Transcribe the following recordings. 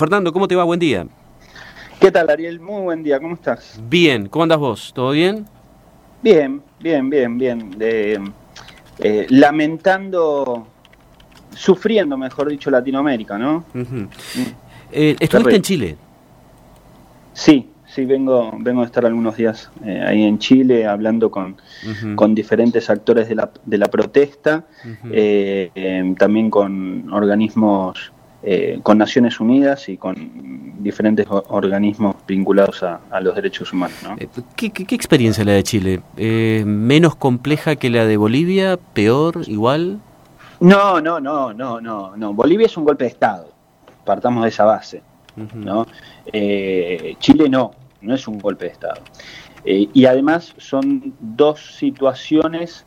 Fernando, ¿cómo te va? Buen día. ¿Qué tal, Ariel? Muy buen día, ¿cómo estás? Bien, ¿cómo andas vos? ¿Todo bien? Bien, bien, bien, bien. Eh, lamentando, sufriendo, mejor dicho, Latinoamérica, ¿no? Eh, ¿Estuviste en Chile? Sí, sí, vengo, vengo a estar algunos días eh, ahí en Chile hablando con, con diferentes actores de la, de la protesta, también con organismos eh, con Naciones Unidas y con diferentes organismos vinculados a, los derechos humanos. Eh, ¿Qué, experiencia la de Chile? Eh, ¿Menos compleja que la de Bolivia? ¿Peor? ¿Igual? No, no, no, no, no, no. Bolivia es un golpe de Estado. Partamos de esa base. ¿no? Chile no, no es un golpe de Estado. y además son dos situaciones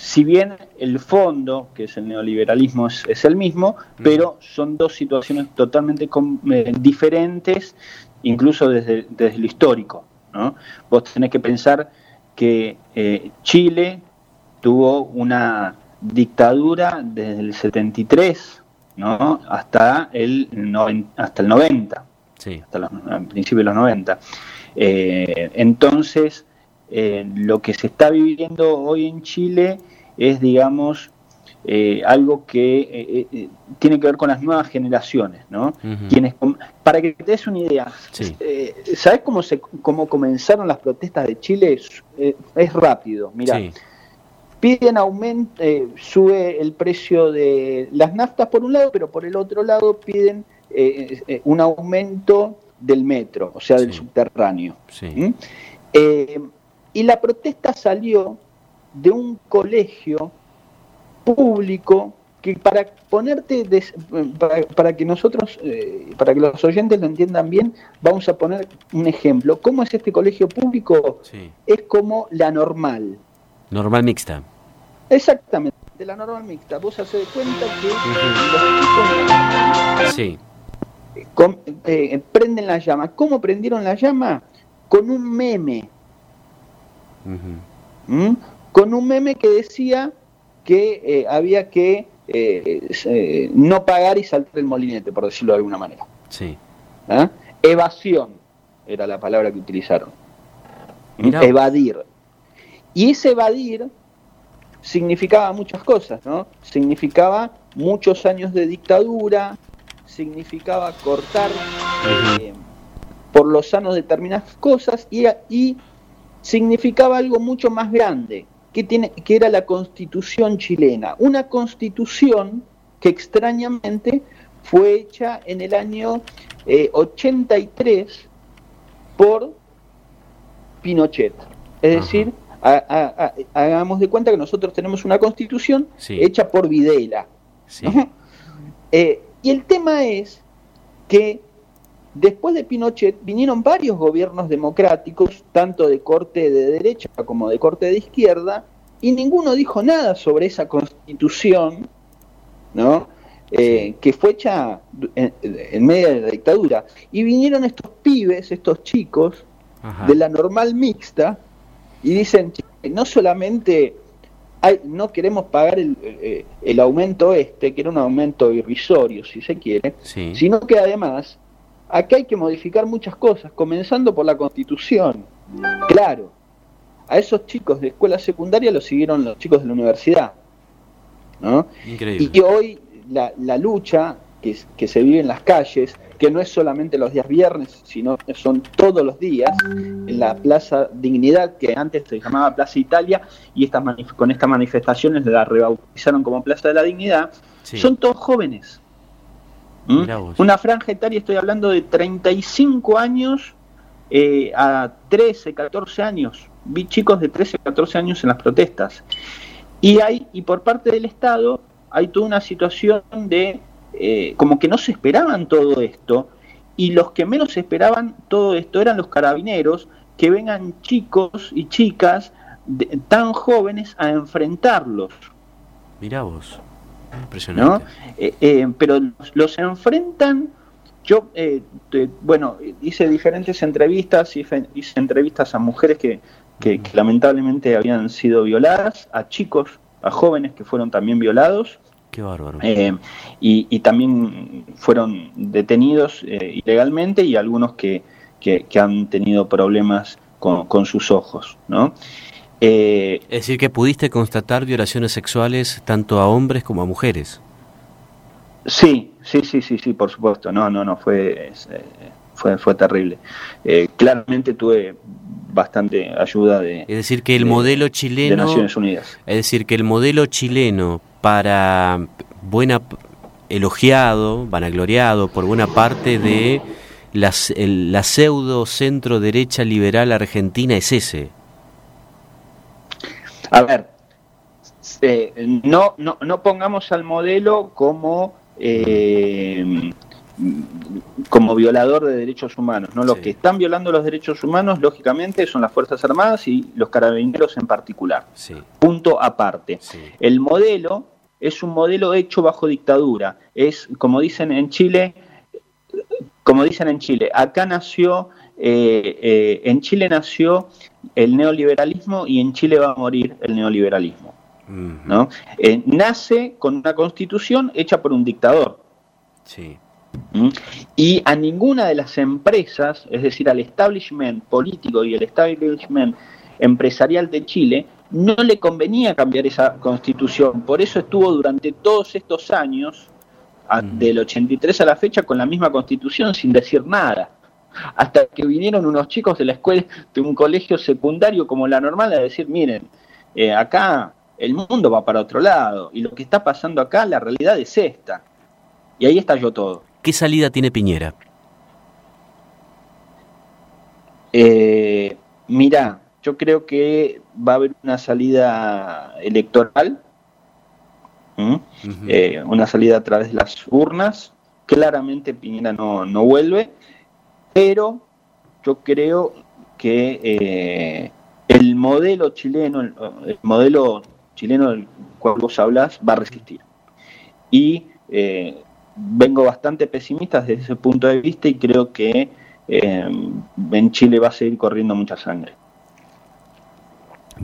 si bien el fondo, que es el neoliberalismo, es, el mismo, pero son dos situaciones totalmente eh, diferentes, incluso desde, lo histórico. ¿no? Vos tenés que pensar que eh, Chile tuvo una dictadura desde el 73 ¿no? hasta, el hasta el 90, sí. hasta los, al principio de los 90. Eh, entonces, lo que se está viviendo hoy en Chile es, digamos, eh, algo que eh, eh, tiene que ver con las nuevas generaciones, ¿no? Quienes, para que te des una idea, ¿sabes cómo, se, cómo comenzaron las protestas de Chile? Es, rápido, mira. Piden aumento, sube el precio de las naftas por un lado, pero por el otro lado piden un aumento del metro, o sea, del subterráneo. ¿Mm? Y la protesta salió de un colegio público que para ponerte, para, que nosotros, eh, para que los oyentes lo entiendan bien, vamos a poner un ejemplo. ¿Cómo es este colegio público? Es como la normal. Normal mixta. Exactamente, la normal mixta. Vos haces cuenta que sí. Eh, prenden la llama. ¿Cómo prendieron la llama? Con un meme con un meme que decía que eh, había que eh, no pagar y saltar el molinete, por decirlo de alguna manera. Sí. ¿Ah? Evasión era la palabra que utilizaron. Evadir. Y ese evadir significaba muchas cosas, ¿no? Significaba muchos años de dictadura, significaba cortar eh, por los sanos determinadas cosas y, y significaba algo mucho más grande, que, tiene, que era la constitución chilena. Una constitución que extrañamente fue hecha en el año 83 eh, por Pinochet. Es decir, hagamos de cuenta que nosotros tenemos una constitución hecha por Videla. Eh, y el tema es que Después de Pinochet vinieron varios gobiernos democráticos, tanto de corte de derecha como de corte de izquierda, y ninguno dijo nada sobre esa constitución, ¿no? Eh, que fue hecha en, medio de la dictadura. Y vinieron estos pibes, estos chicos, de la normal mixta, y dicen, no solamente hay, no queremos pagar el, el, aumento este, que era un aumento irrisorio, si se quiere, sino que además Acá hay que modificar muchas cosas, comenzando por la constitución. Claro, a esos chicos de escuela secundaria los siguieron los chicos de la universidad. ¿no? Increíble. Y hoy la, la lucha que, que, se vive en las calles, que no es solamente los días viernes, sino que son todos los días, en la Plaza Dignidad, que antes se llamaba Plaza Italia, y estas con estas manifestaciones la rebautizaron como Plaza de la Dignidad, son todos jóvenes. ¿Mm? Una franja etaria, estoy hablando de 35 años eh, a 13, 14 años. Vi chicos de 13, 14 años en las protestas. Y hay, y por parte del Estado, hay toda una situación de eh, como que no se esperaban todo esto, y los que menos esperaban todo esto eran los carabineros, que vengan chicos y chicas tan jóvenes a enfrentarlos. Mirá vos. Impresionante. Eh, eh, pero los, enfrentan. Yo, eh, bueno, hice diferentes entrevistas, hice, entrevistas a mujeres que, que, lamentablemente habían sido violadas, a chicos, a jóvenes que fueron también violados, Qué bárbaro. Eh, y, también fueron detenidos ilegalmente y algunos que, que, han tenido problemas con, con sus ojos, ¿no? Es decir, que pudiste constatar violaciones sexuales tanto a hombres como a mujeres. Sí, sí, sí, sí, sí, por supuesto. No, no, no, fue, fue, fue terrible. claramente tuve bastante ayuda de... Es decir, que el modelo chileno... De Naciones Unidas. Es decir, que el modelo chileno para buena... elogiado, vanagloriado por buena parte de la, la pseudo centro derecha liberal argentina es ese. A ver, eh, no, no, no pongamos al modelo como eh, como violador de derechos humanos. ¿no? Los que están violando los derechos humanos, lógicamente, son las Fuerzas Armadas y los carabineros en particular. Punto aparte. El modelo es un modelo hecho bajo dictadura. Es, como dicen en Chile, como dicen en Chile, acá nació, eh, eh, en Chile nació el neoliberalismo y en Chile va a morir el neoliberalismo. ¿no? Eh, nace con una constitución hecha por un dictador. Sí. ¿Mm? Y a ninguna de las empresas, es decir, al establishment político y el establishment empresarial de Chile, no le convenía cambiar esa constitución. Por eso estuvo durante todos estos años, del 83 a la fecha, con la misma constitución sin decir nada. Hasta que vinieron unos chicos de la escuela, de un colegio secundario como la normal, a decir, miren, eh, acá el mundo va para otro lado y lo que está pasando acá, la realidad es esta. Y ahí estalló todo. ¿Qué salida tiene Piñera? Eh, mira, yo creo que va a haber una salida electoral, eh, una salida a través de las urnas. Claramente Piñera no, vuelve, pero yo creo que eh, el modelo chileno, el, modelo chileno del cual vos hablas, va a resistir. Y eh, vengo bastante pesimista desde ese punto de vista y creo que eh, en Chile va a seguir corriendo mucha sangre.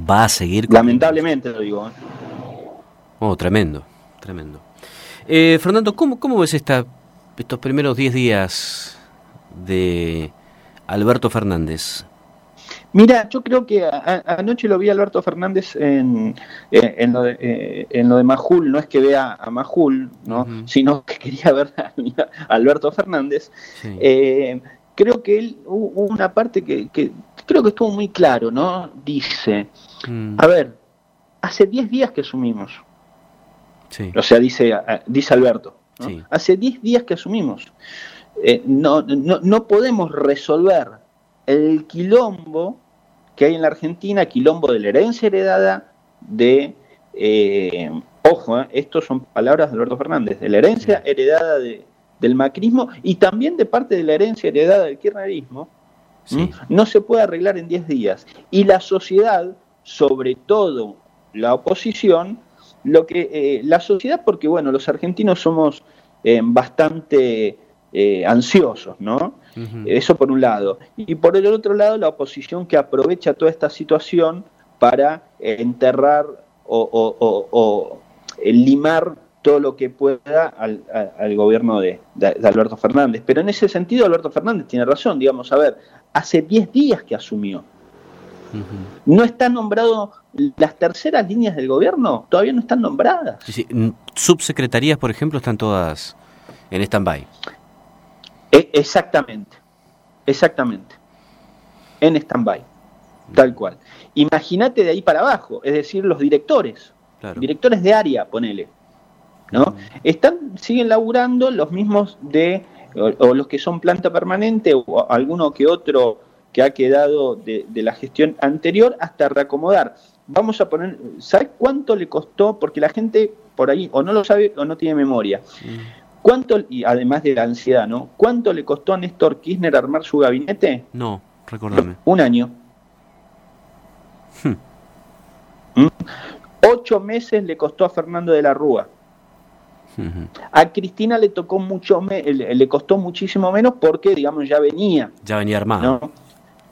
Va a seguir. Lamentablemente lo digo. ¿eh? Oh, tremendo, tremendo. Eh, Fernando, ¿cómo, cómo ves esta, estos primeros 10 días de Alberto Fernández? Mira, yo creo que anoche lo vi a Alberto Fernández en, eh, en, lo de, eh, en, lo de, Majul, no es que vea a Majul, ¿no? sino que quería ver a, Alberto Fernández. Eh, creo que él hubo una parte que, creo que estuvo muy claro, ¿no? Dice, mm. a ver, hace 10 días que asumimos. O sea, dice, dice Alberto, hace 10 días que asumimos. No, no, no podemos resolver el quilombo que hay en la Argentina, quilombo de la herencia heredada de, eh, ojo, eh, estos son palabras de Alberto Fernández, de la herencia heredada del macrismo y también de parte de la herencia heredada del kirchnerismo, no se puede arreglar en 10 días. Y la sociedad, sobre todo la oposición, lo que eh, la sociedad, porque bueno, los argentinos somos bastante ansiosos, ¿no? Eso por un lado. Y por el otro lado, la oposición que aprovecha toda esta situación para enterrar o, limar todo lo que pueda al, gobierno de, Alberto Fernández. Pero en ese sentido, Alberto Fernández tiene razón. Digamos, a ver, hace 10 días que asumió. No están nombrados las terceras líneas del gobierno, todavía no están nombradas. Subsecretarías, por ejemplo, están todas en stand-by. E, exactamente, exactamente. En stand-by, tal cual. Imagínate de ahí para abajo, es decir, los directores, directores de área, ponele. ¿no? Están, siguen laburando los mismos de, o, los que son planta permanente, o alguno que otro que ha quedado de, la gestión anterior hasta reacomodar. Vamos a poner, ¿sabes cuánto le costó? Porque la gente por ahí o no lo sabe o no tiene memoria. ¿Cuánto, y además de la ansiedad, ¿no? ¿Cuánto le costó a Néstor Kirchner armar su gabinete? No, recordame. Un año. Hmm. ¿Mm? Ocho meses le costó a Fernando de la Rúa. A Cristina le tocó mucho, le costó muchísimo menos porque, digamos, ya venía. Ya venía armado.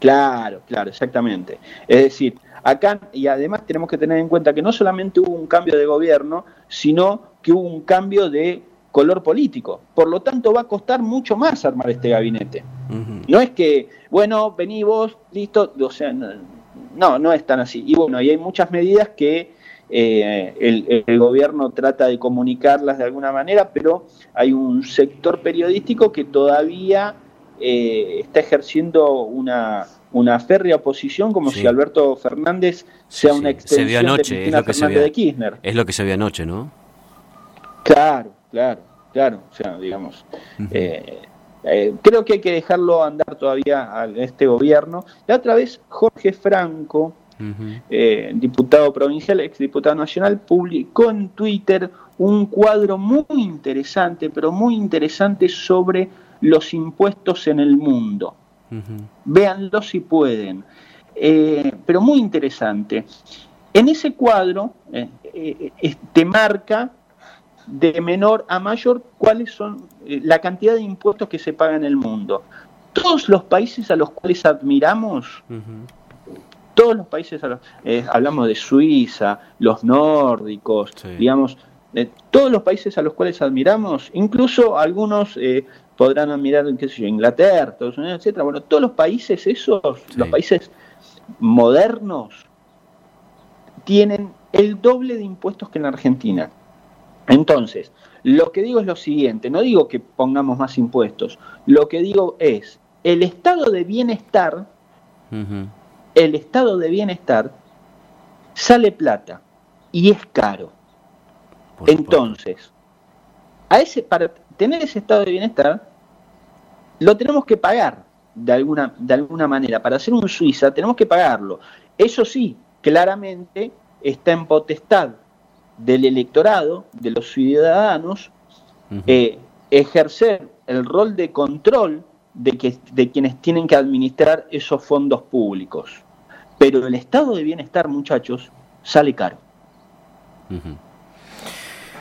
Claro, claro, exactamente. Es decir, acá, y además tenemos que tener en cuenta que no solamente hubo un cambio de gobierno, sino que hubo un cambio de color político. Por lo tanto, va a costar mucho más armar este gabinete. No es que, bueno, vení vos, listo, o sea, no, no es tan así. Y bueno, y hay muchas medidas que eh, el, gobierno trata de comunicarlas de alguna manera, pero hay un sector periodístico que todavía eh, está ejerciendo una, una férrea oposición como si Alberto Fernández sea una extensión de es lo que se de Kirchner. Es lo que se vio anoche, ¿no? Claro, claro, claro. O sea, digamos, eh, creo que hay que dejarlo andar todavía a este gobierno. La otra vez Jorge Franco, eh, diputado provincial, ex diputado nacional, publicó en Twitter un cuadro muy interesante, pero muy interesante sobre los impuestos en el mundo. Véanlo si pueden. Eh, pero muy interesante. En ese cuadro eh, te marca de menor a mayor cuáles son la cantidad de impuestos que se pagan en el mundo. Todos los países a los cuales admiramos todos los países, eh, hablamos de Suiza, los nórdicos, digamos, de todos los países a los cuales admiramos, incluso algunos eh, podrán admirar, qué sé yo, Inglaterra, Estados Unidos, etcétera. Bueno, todos los países esos, los países modernos, tienen el doble de impuestos que en Argentina. Entonces, lo que digo es lo siguiente, no digo que pongamos más impuestos, lo que digo es, el estado de bienestar el estado de bienestar sale plata y es caro. Entonces, a ese, para tener ese estado de bienestar, lo tenemos que pagar de alguna, de alguna manera. Para hacer un Suiza tenemos que pagarlo. Eso sí, claramente está en potestad del electorado, de los ciudadanos, eh, ejercer el rol de control de, que, de quienes tienen que administrar esos fondos públicos. Pero el estado de bienestar, muchachos, sale caro.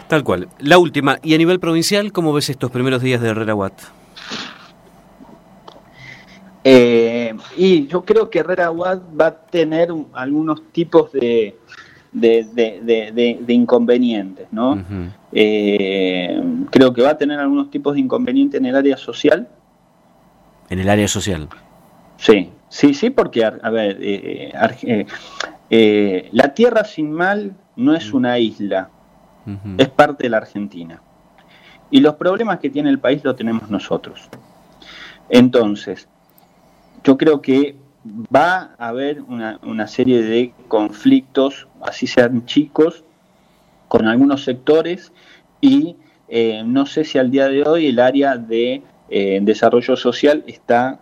Tal cual. La última, y a nivel provincial, ¿cómo ves estos primeros días de Herrera Watt? Eh, y yo creo que Herrera Watt va a tener algunos tipos de, de, inconvenientes, ¿no? Eh, creo que va a tener algunos tipos de inconvenientes en el área social. En el área social. Sí, Sí, sí, porque, a, ver, eh, eh, eh, la Tierra sin Mal no es una isla, es parte de la Argentina. Y los problemas que tiene el país lo tenemos nosotros. Entonces, yo creo que va a haber una, una serie de conflictos, así sean chicos, con algunos sectores y no sé si al día de hoy el área de desarrollo social está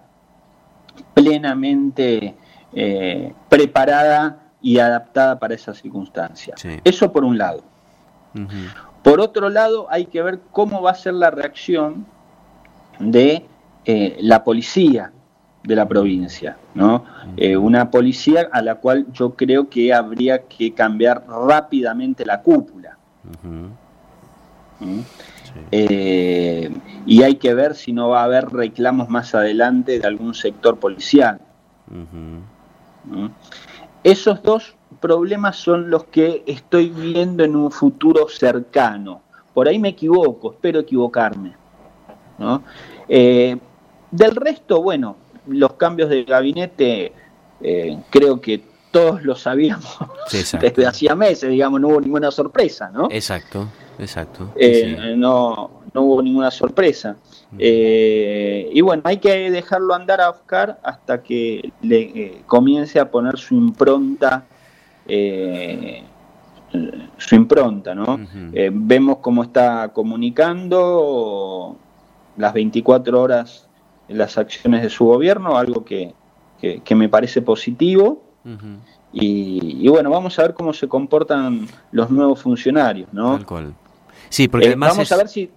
plenamente eh, preparada y adaptada para esa circunstancia. Eso por un lado. Por otro lado, hay que ver cómo va a ser la reacción de eh, la policía de la provincia, ¿no? Eh, una policía a la cual yo creo que habría que cambiar rápidamente la cúpula. Eh, y hay que ver si no va a haber reclamos más adelante de algún sector policial. Esos dos problemas son los que estoy viendo en un futuro cercano. Por ahí me equivoco, espero equivocarme. Eh, del resto, bueno, los cambios de gabinete eh, creo que todos lo sabíamos desde hacía meses, digamos, no hubo ninguna sorpresa, ¿no? Exacto. Exacto. Eh, no, no hubo ninguna sorpresa. Eh, y bueno, hay que dejarlo andar a Oscar hasta que le eh, comience a poner su impronta, su impronta, ¿no? vemos cómo está comunicando las 24 horas las acciones de su gobierno, algo que, que, me parece positivo. y, bueno, vamos a ver cómo se comportan los nuevos funcionarios, ¿no? Sí, porque eh, vamos a ver si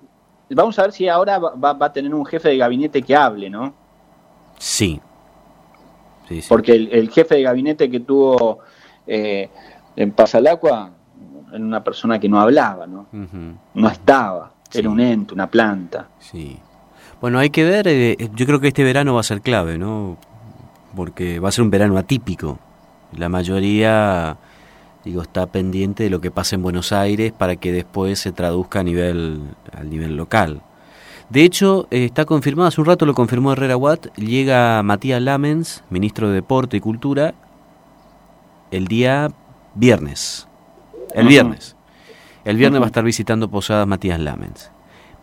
vamos a ver si ahora va, a tener un jefe de gabinete que hable, ¿no? Sí. Porque el, jefe de gabinete que tuvo eh, en Pasalacua era una persona que no hablaba, ¿no? No estaba, era un ente, una planta. Sí. Bueno, hay que ver, eh, yo creo que este verano va a ser clave, ¿no? Porque va a ser un verano atípico. La mayoría digo, está pendiente de lo que pasa en Buenos Aires para que después se traduzca a nivel, a nivel local. De hecho, eh, está confirmado, hace un rato lo confirmó Herrera Watt, llega Matías Lamens, ministro de Deporte y Cultura, el día viernes. El viernes. El viernes va a estar visitando Posadas Matías Lamens.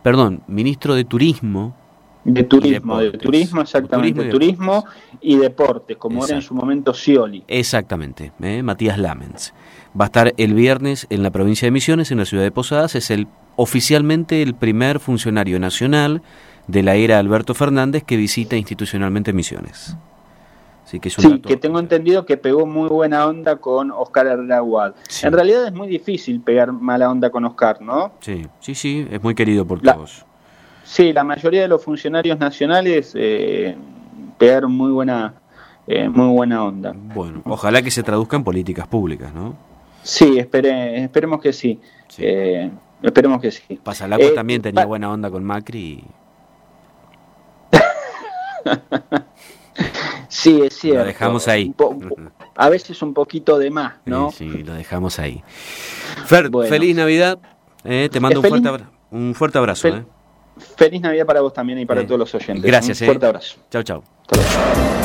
Perdón, ministro de Turismo. De turismo, de turismo, exactamente. Turismo y, deportes, como era en su momento Scioli. Exactamente, eh, Matías Lamens. Va a estar el viernes en la provincia de Misiones, en la ciudad de Posadas. Es el oficialmente el primer funcionario nacional de la era Alberto Fernández que visita institucionalmente Misiones que sí, que tengo entendido que pegó muy buena onda con Oscar Herrera En realidad es muy difícil pegar mala onda con Oscar, ¿no? Sí, sí, sí, es muy querido por todos. Sí, la mayoría de los funcionarios nacionales eh, pegaron muy buena, eh, muy buena onda. Bueno, ojalá que se traduzca en políticas públicas, ¿no? Sí, esperemos que sí. Eh, esperemos que sí. Pasalaco también tenía buena onda con Macri. Sí, es cierto. Lo dejamos ahí. A veces un poquito de más, ¿no? Sí, lo dejamos ahí. Fer, feliz Navidad. Eh, te mando un, fuerte abrazo, un fuerte abrazo. eh. Feliz Navidad para vos también y para todos los oyentes. Gracias. Un fuerte abrazo. Chao, chao.